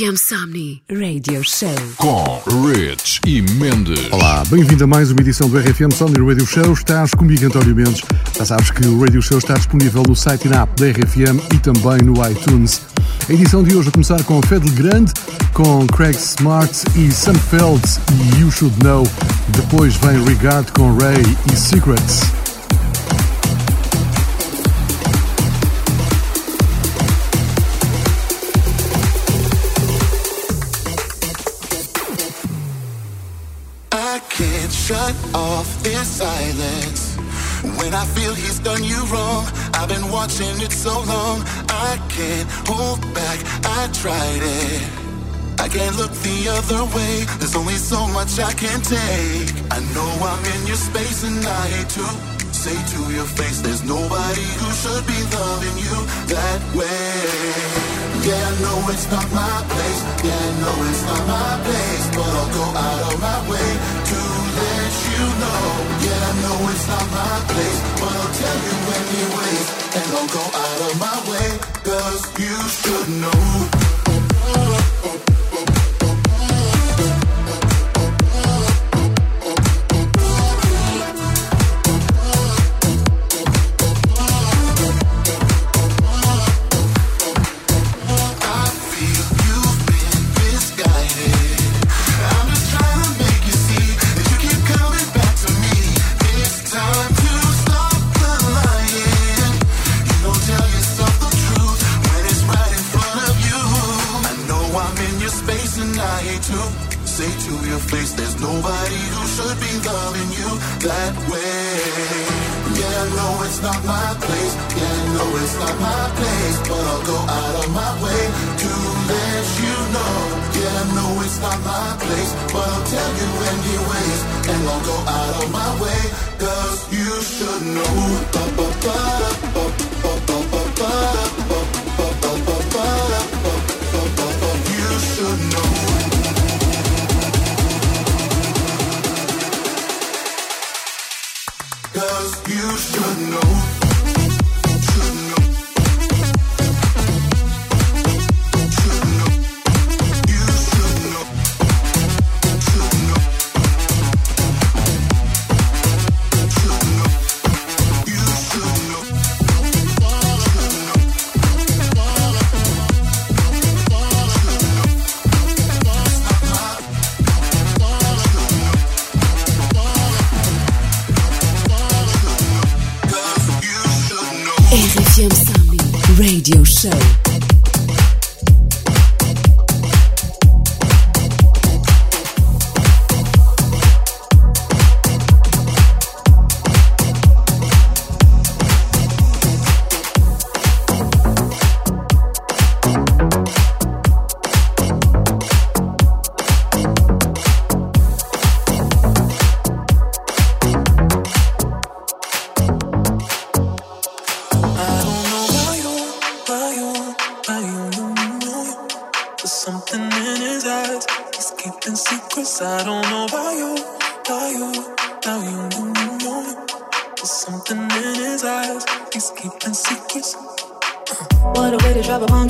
RFM Somni Radio Show com Rich e Mendes. Olá, bem-vindo a mais uma edição do RFM Somni Radio Show. Estás comigo, António Mendes. Já sabes que o Radio Show está disponível no site e na app da RFM e também no iTunes. A edição de hoje a começar com Fedel Grande, com Craig Smart e Sam Felds e You Should Know. Depois vem Regard com Ray e Secrets. I feel he's done you wrong, I've been watching it so long. I can't hold back, I tried it. I can't look the other way, there's only so much I can take. I know I'm in your space and I hate to say to your face, there's nobody who should be loving you that way. Yeah, I know it's not my place, yeah, I know it's not my place, but I'll go out of my way to you know. Yeah, I know it's not my place, but I'll tell you anyways. And I'll go out of my way, cause you should know.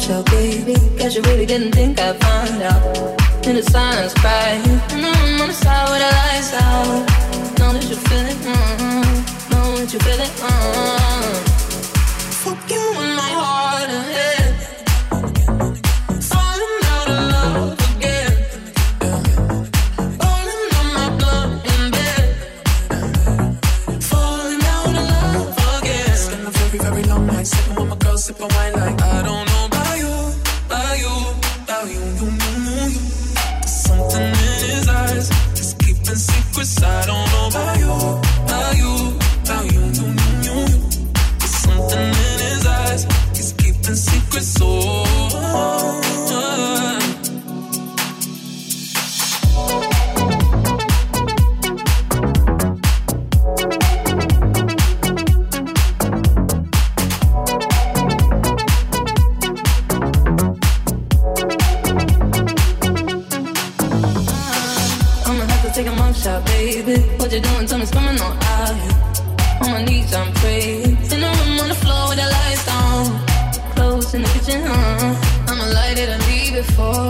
bombshell, baby. Cause you really didn't think I'd find out. In the silence, crying. And I'm on the side with the lights out. Know that you feel it, mm-hmm. Know that you feel it, mm-hmm. Fuck you in my heart and head. Sipping on my cause I don't know about you, about you, about you, you, you, you. There's something in his eyes, he's keeping secrets so. baby. What you doing? Tell me swimming on out here. On my knees, I'm praying. In the room on the floor with the lights on. Clothes in the kitchen, huh? I'ma light it and leave it for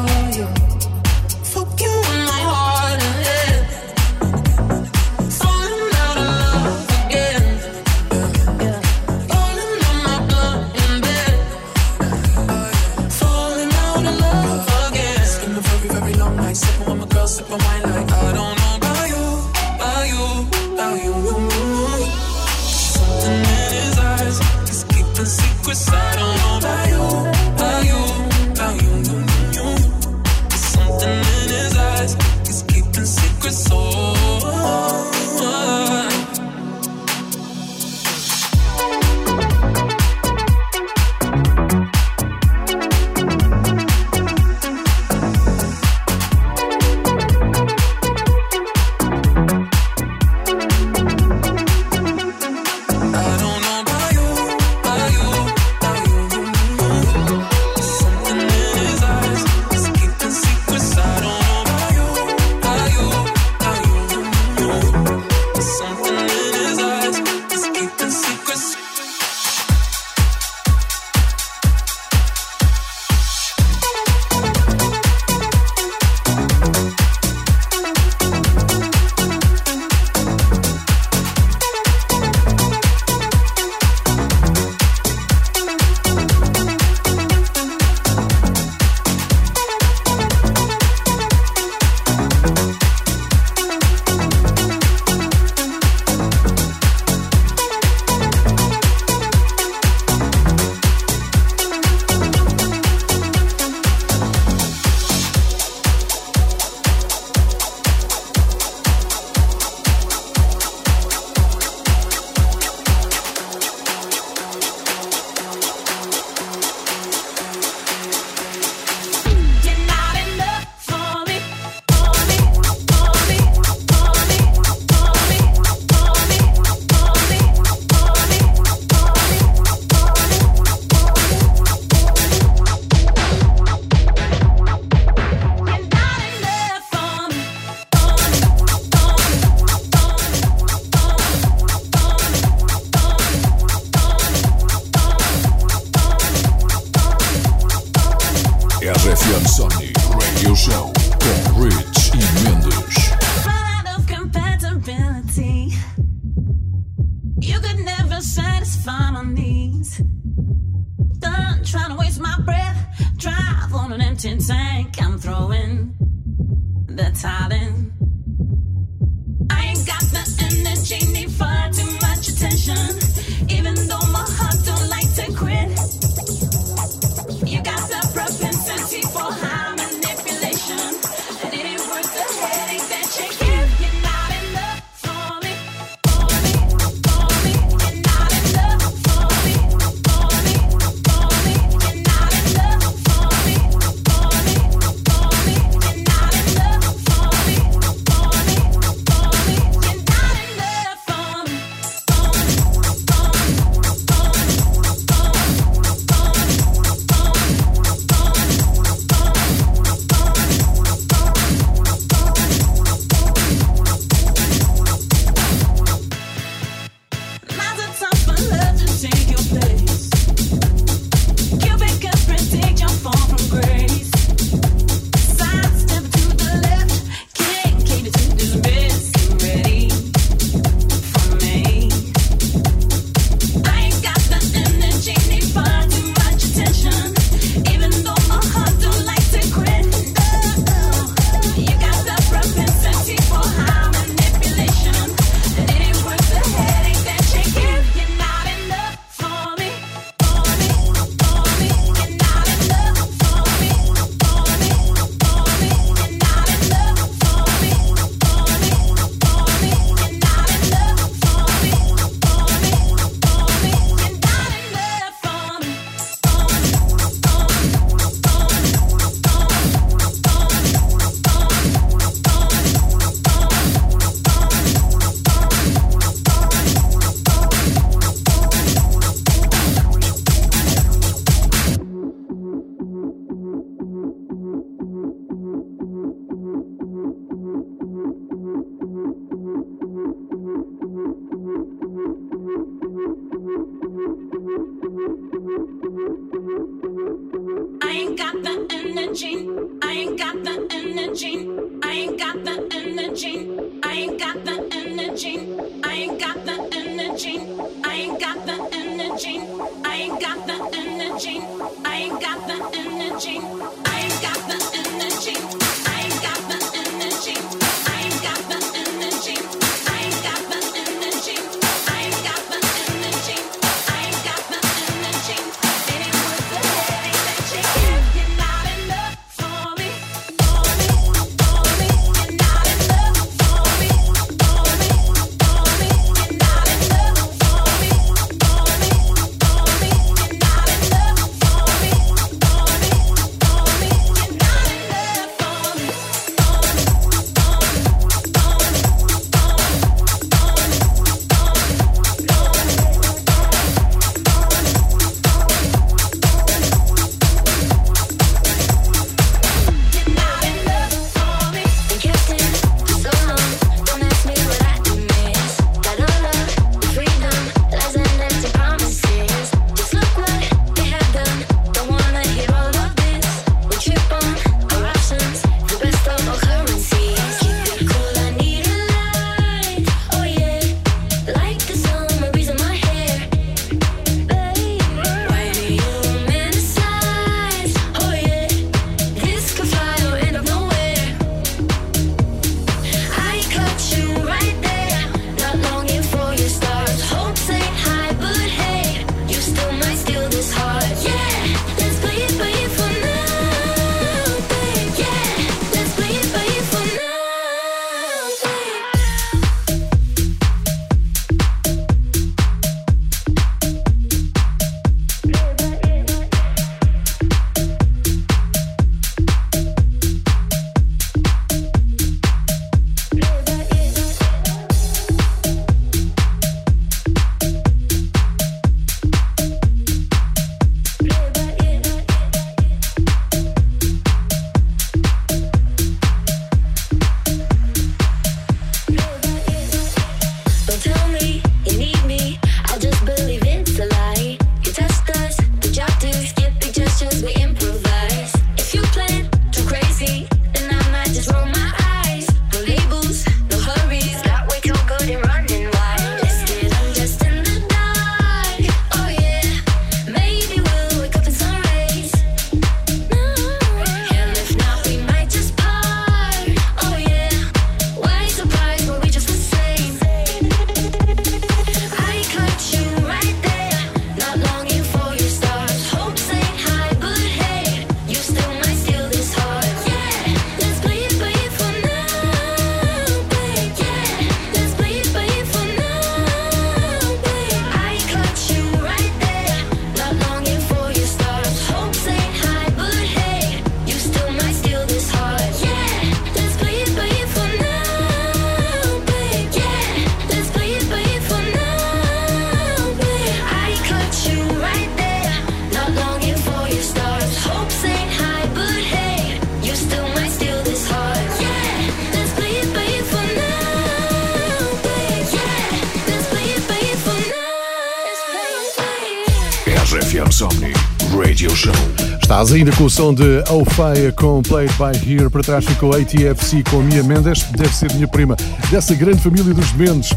Estás ainda com o som de Alfeia com Played by Here. Para trás ficou ATFC com Mia Mendes, deve ser minha prima, dessa grande família dos Mendes.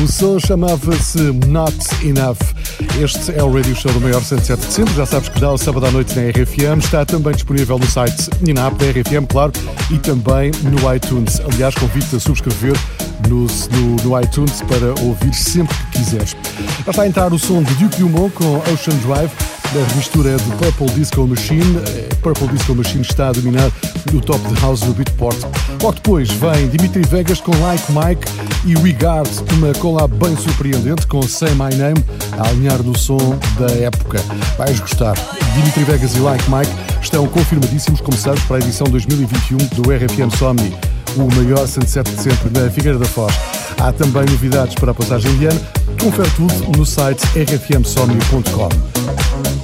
O som chamava-se Not Enough. Este é o Radio Show do maior 107 de sempre. Já sabes que dá o sábado à noite na RFM. Está também disponível no site e na app da RFM, claro, e também no iTunes. Aliás, convido-te a subscrever no, no, no, iTunes para ouvir sempre que quiseres. Já está a entrar o som de Duke Dumont com Ocean Drive. A mistura do Purple Disco Machine. Purple Disco Machine está a dominar o top de house do Beatport. Logo depois vem Dimitri Vegas com Like Mike e Regard, uma collab bem surpreendente com Say My Name a alinhar no som da época. Vais gostar. Dimitri Vegas e Like Mike estão confirmadíssimos, como sabes, para a edição 2021 do RFM Somni, o maior sunset de sempre na Figueira da Foz. Há também novidades para a passagem de ano. Confere tudo no site rfmsomni.com.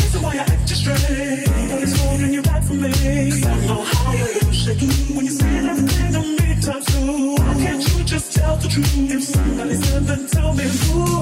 aumentou.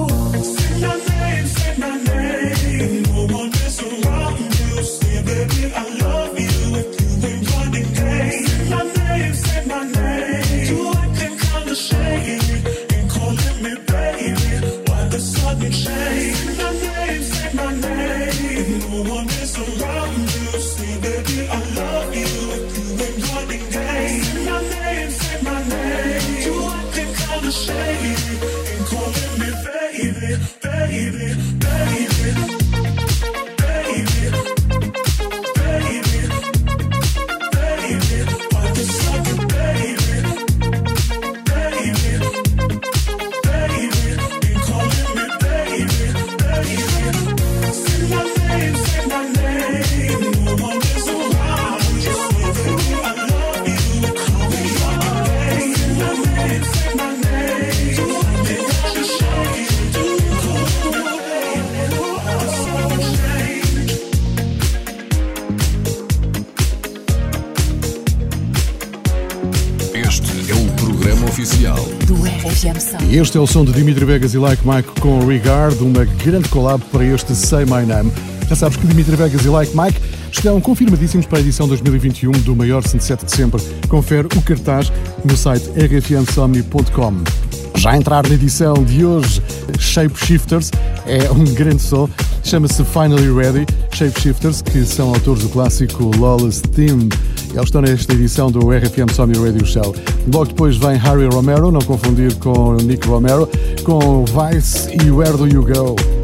Este é o som de Dimitri Vegas e Like Mike com Regard, uma grande collab para este Say My Name. Já sabes que Dimitri Vegas e Like Mike estão confirmadíssimos para a edição 2021 do maior 107 de sempre. Confere o cartaz no site rfmsomni.com. Já entrar na edição de hoje, Shapeshifters é um grande som, chama-se Finally Ready. Shapeshifters, que são autores do clássico Lawless Team. Eles estão nesta edição do RFM Sony Radio Show. Logo depois vem Harry Romero, não confundir com Nick Romero, com Vice e Where Do You Go.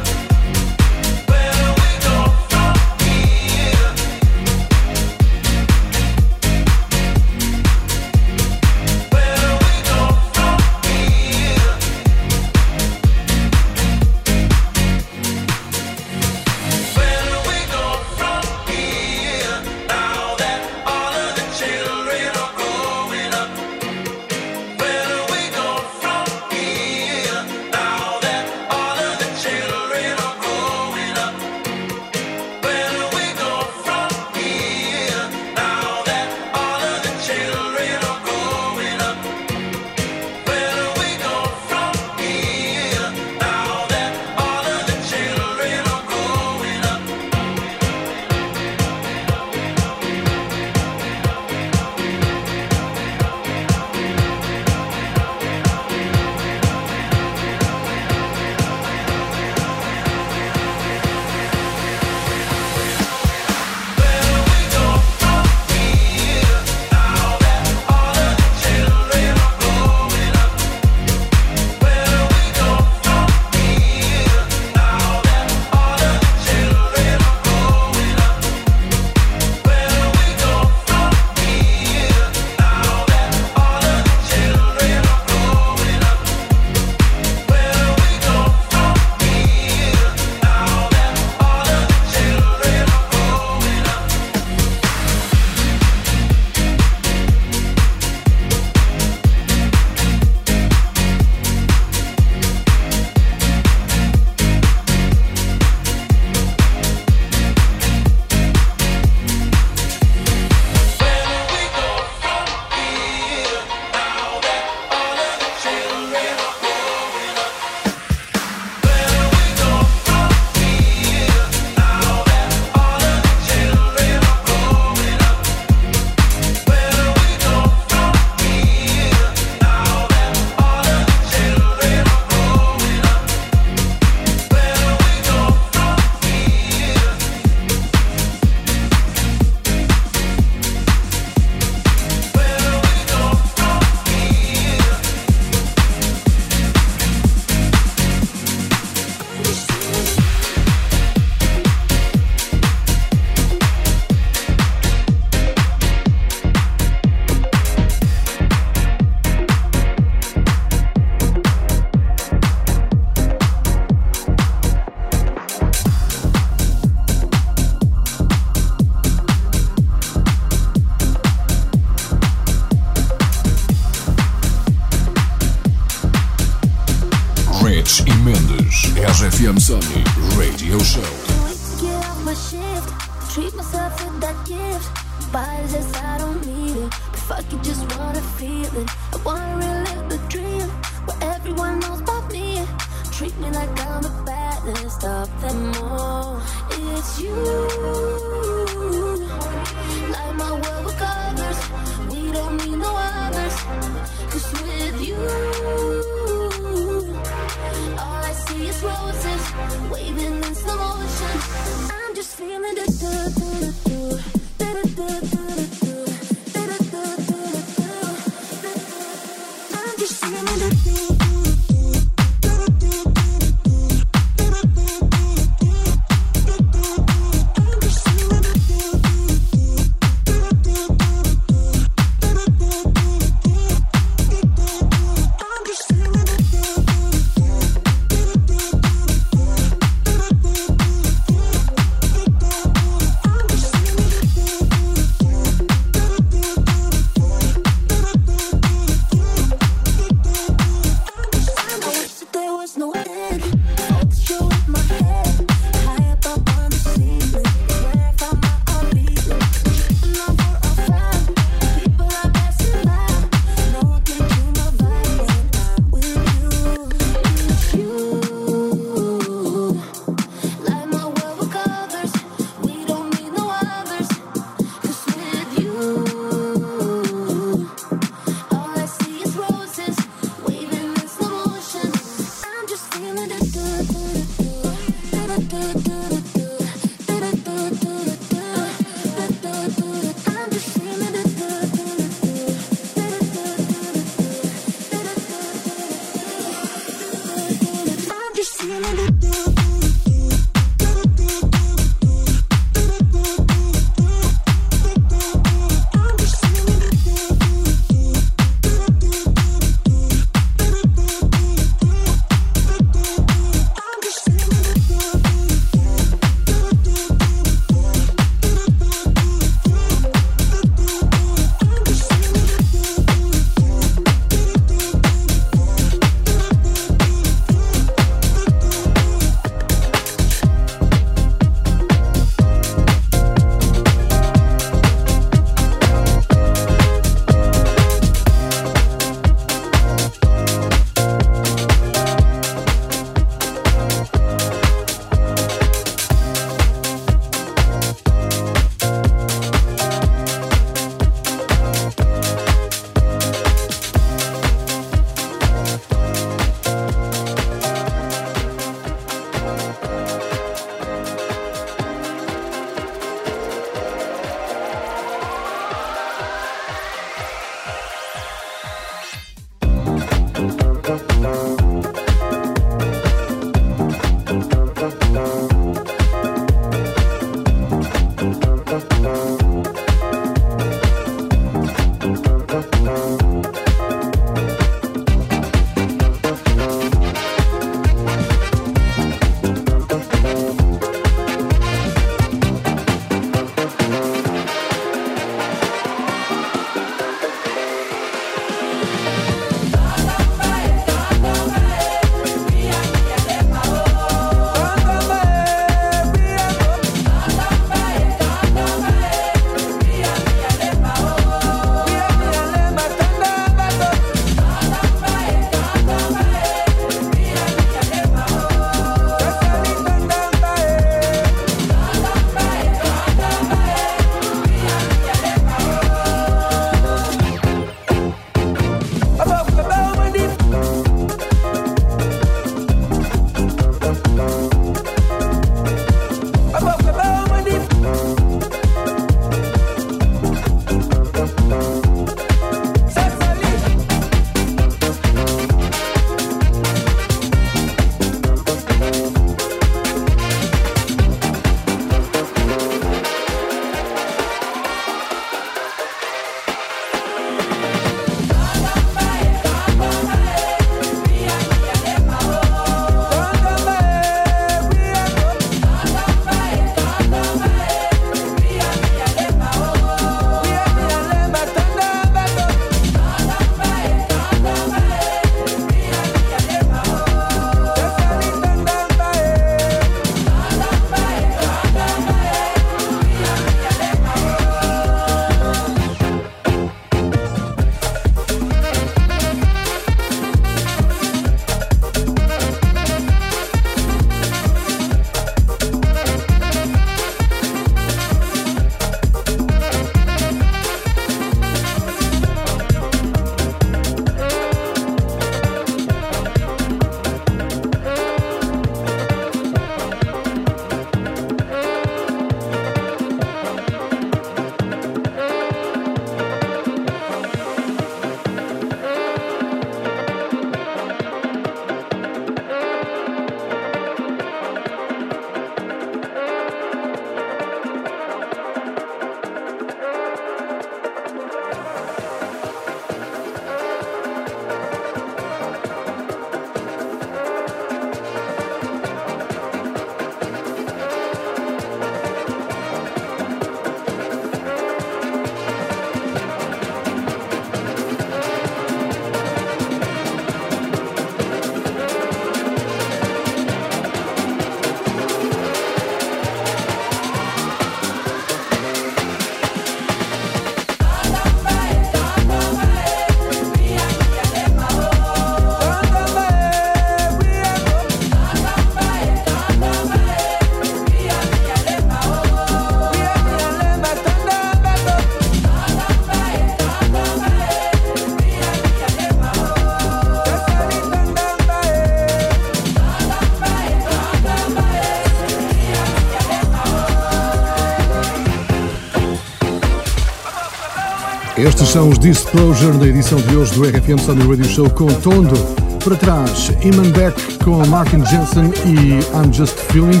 São os Disclosure na edição de hoje do RFM Sunday Radio Show com Tondo. Para trás, Iman Beck com Martin Jensen e I'm Just Feeling.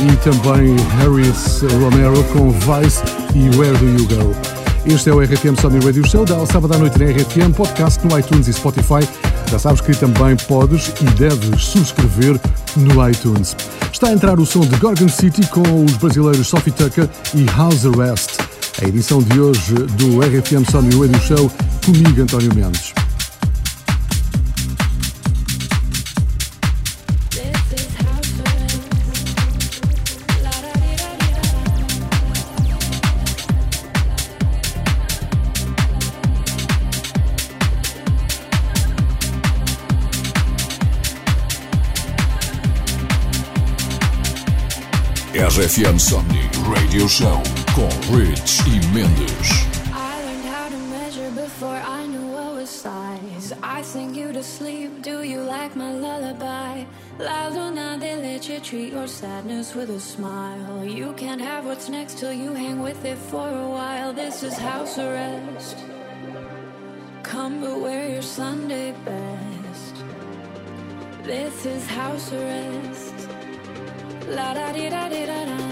E também Harris Romero com Vice e Where Do You Go. Este é o RFM Sunday Radio Show, da sábado à noite na RFM, podcast no iTunes e Spotify. Já sabes que também podes e deves subscrever no iTunes. Está a entrar o som de Gorgon City com os brasileiros Sophie Tucker e House Arrest. A edição de hoje do RFM Sunday Radio Show comigo, António Mendes. RFM Sunday Radio Show com Rich e Mendes. I learned how to measure before I knew what was size. I sing you to sleep. Do you like my lullaby? La luna they let you treat your sadness with a smile. You can't have what's next till you hang with it for a while. This is house arrest. Come but wear your Sunday best. This is house arrest. La da di da di da da.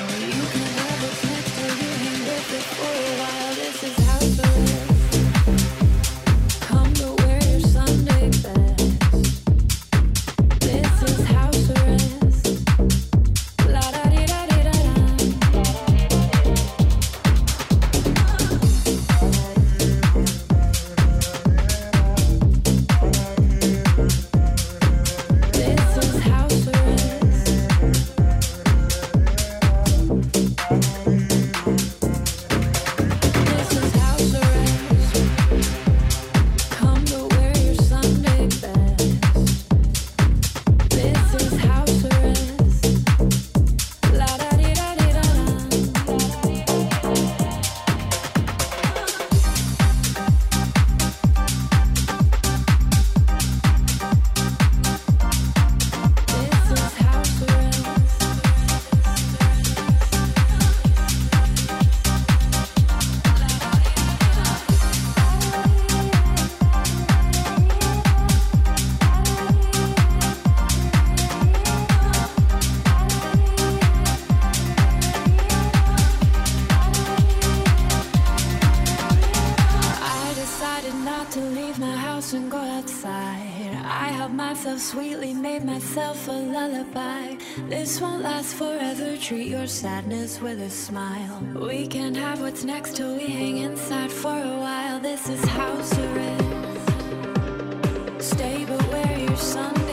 and go outside. I helped myself sweetly, made myself a lullaby. This won't last forever. Treat your sadness with a smile. We can't have what's next till we hang inside for a while. This is house arrest. Stay but wear your Sunday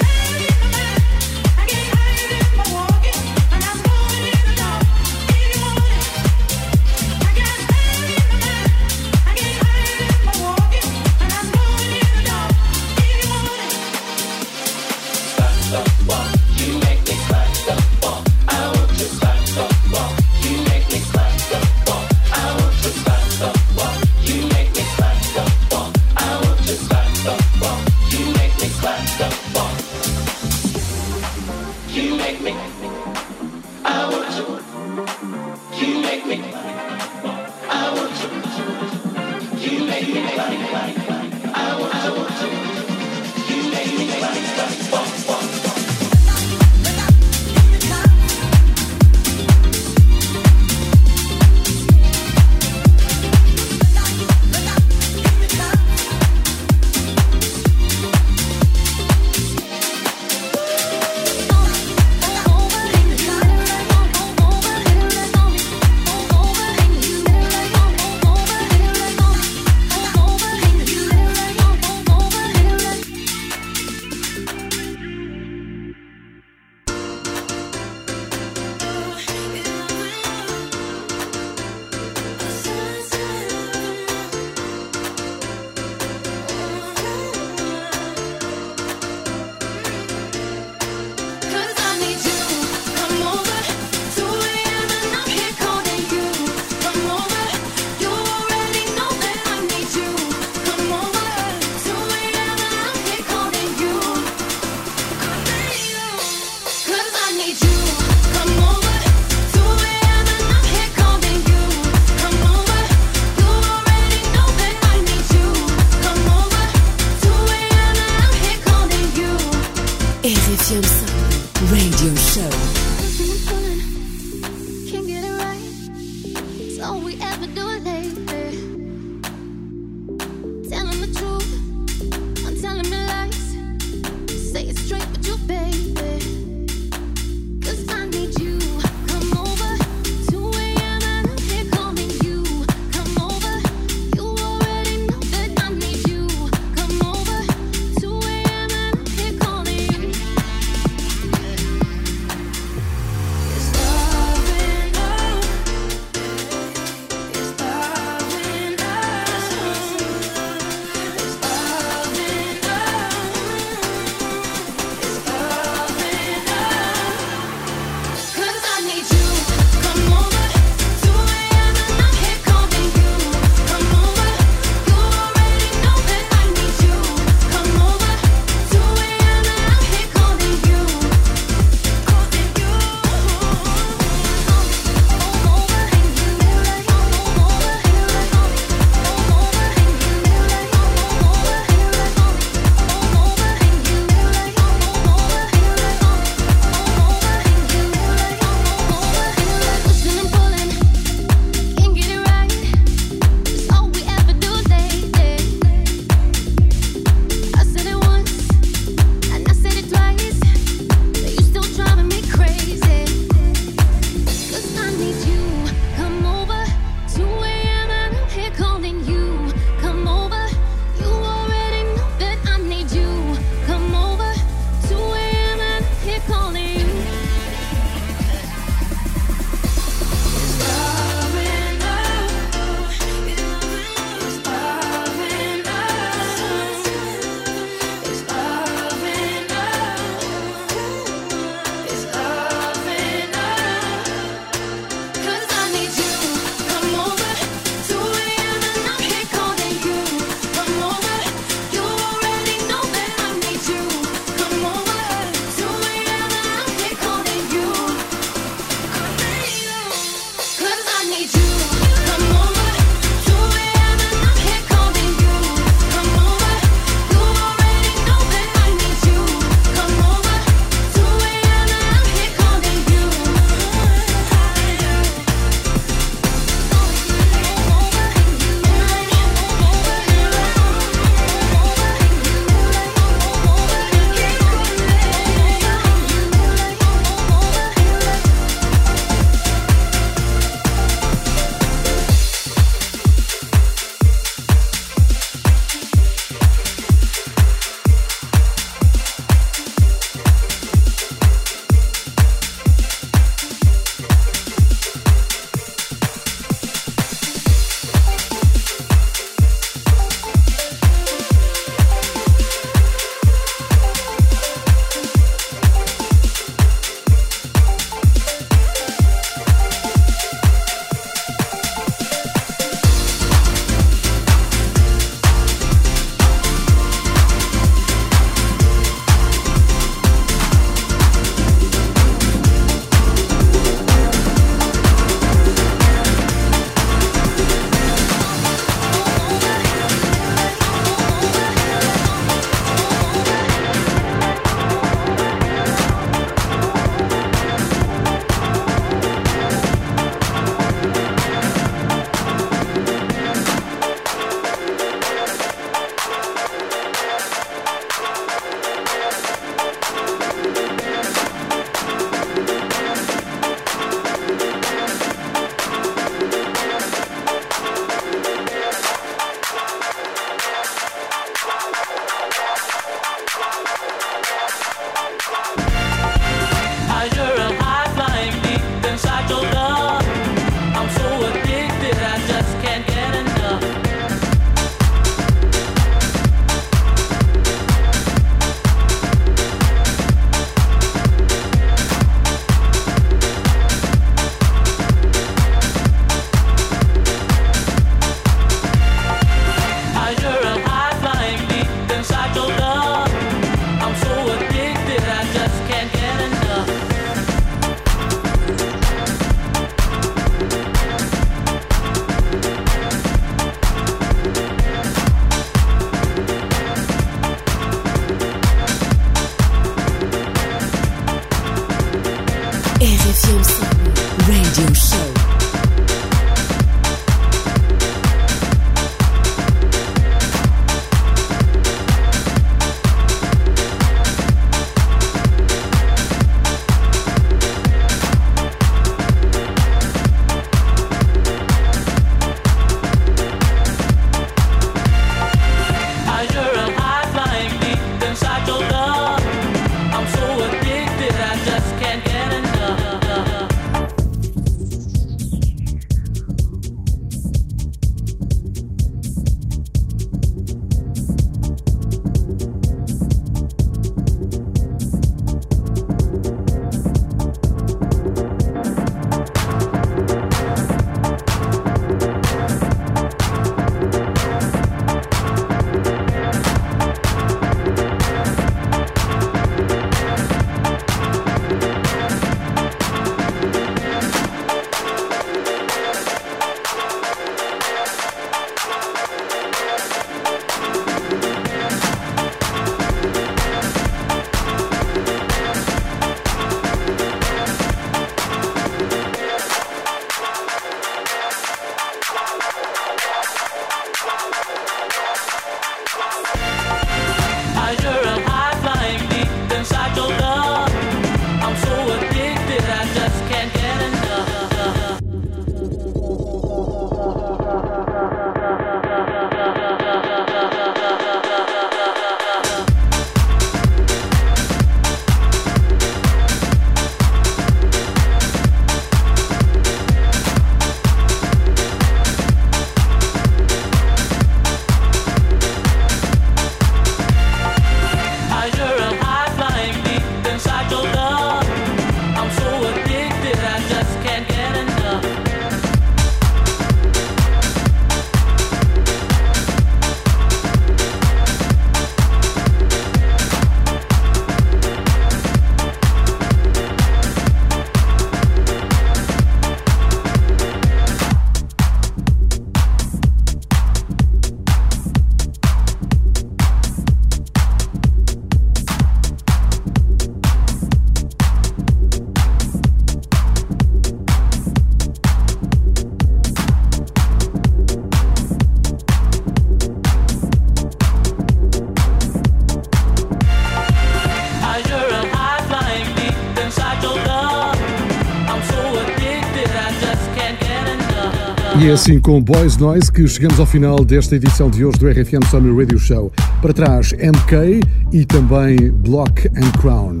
E é assim com Boys Noise que chegamos ao final desta edição de hoje do RFM Summer Radio Show. Para trás, MK e também Block and Crown.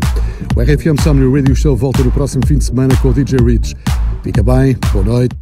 O RFM Summer Radio Show volta no próximo fim de semana com o DJ Rich. Fica bem, boa noite.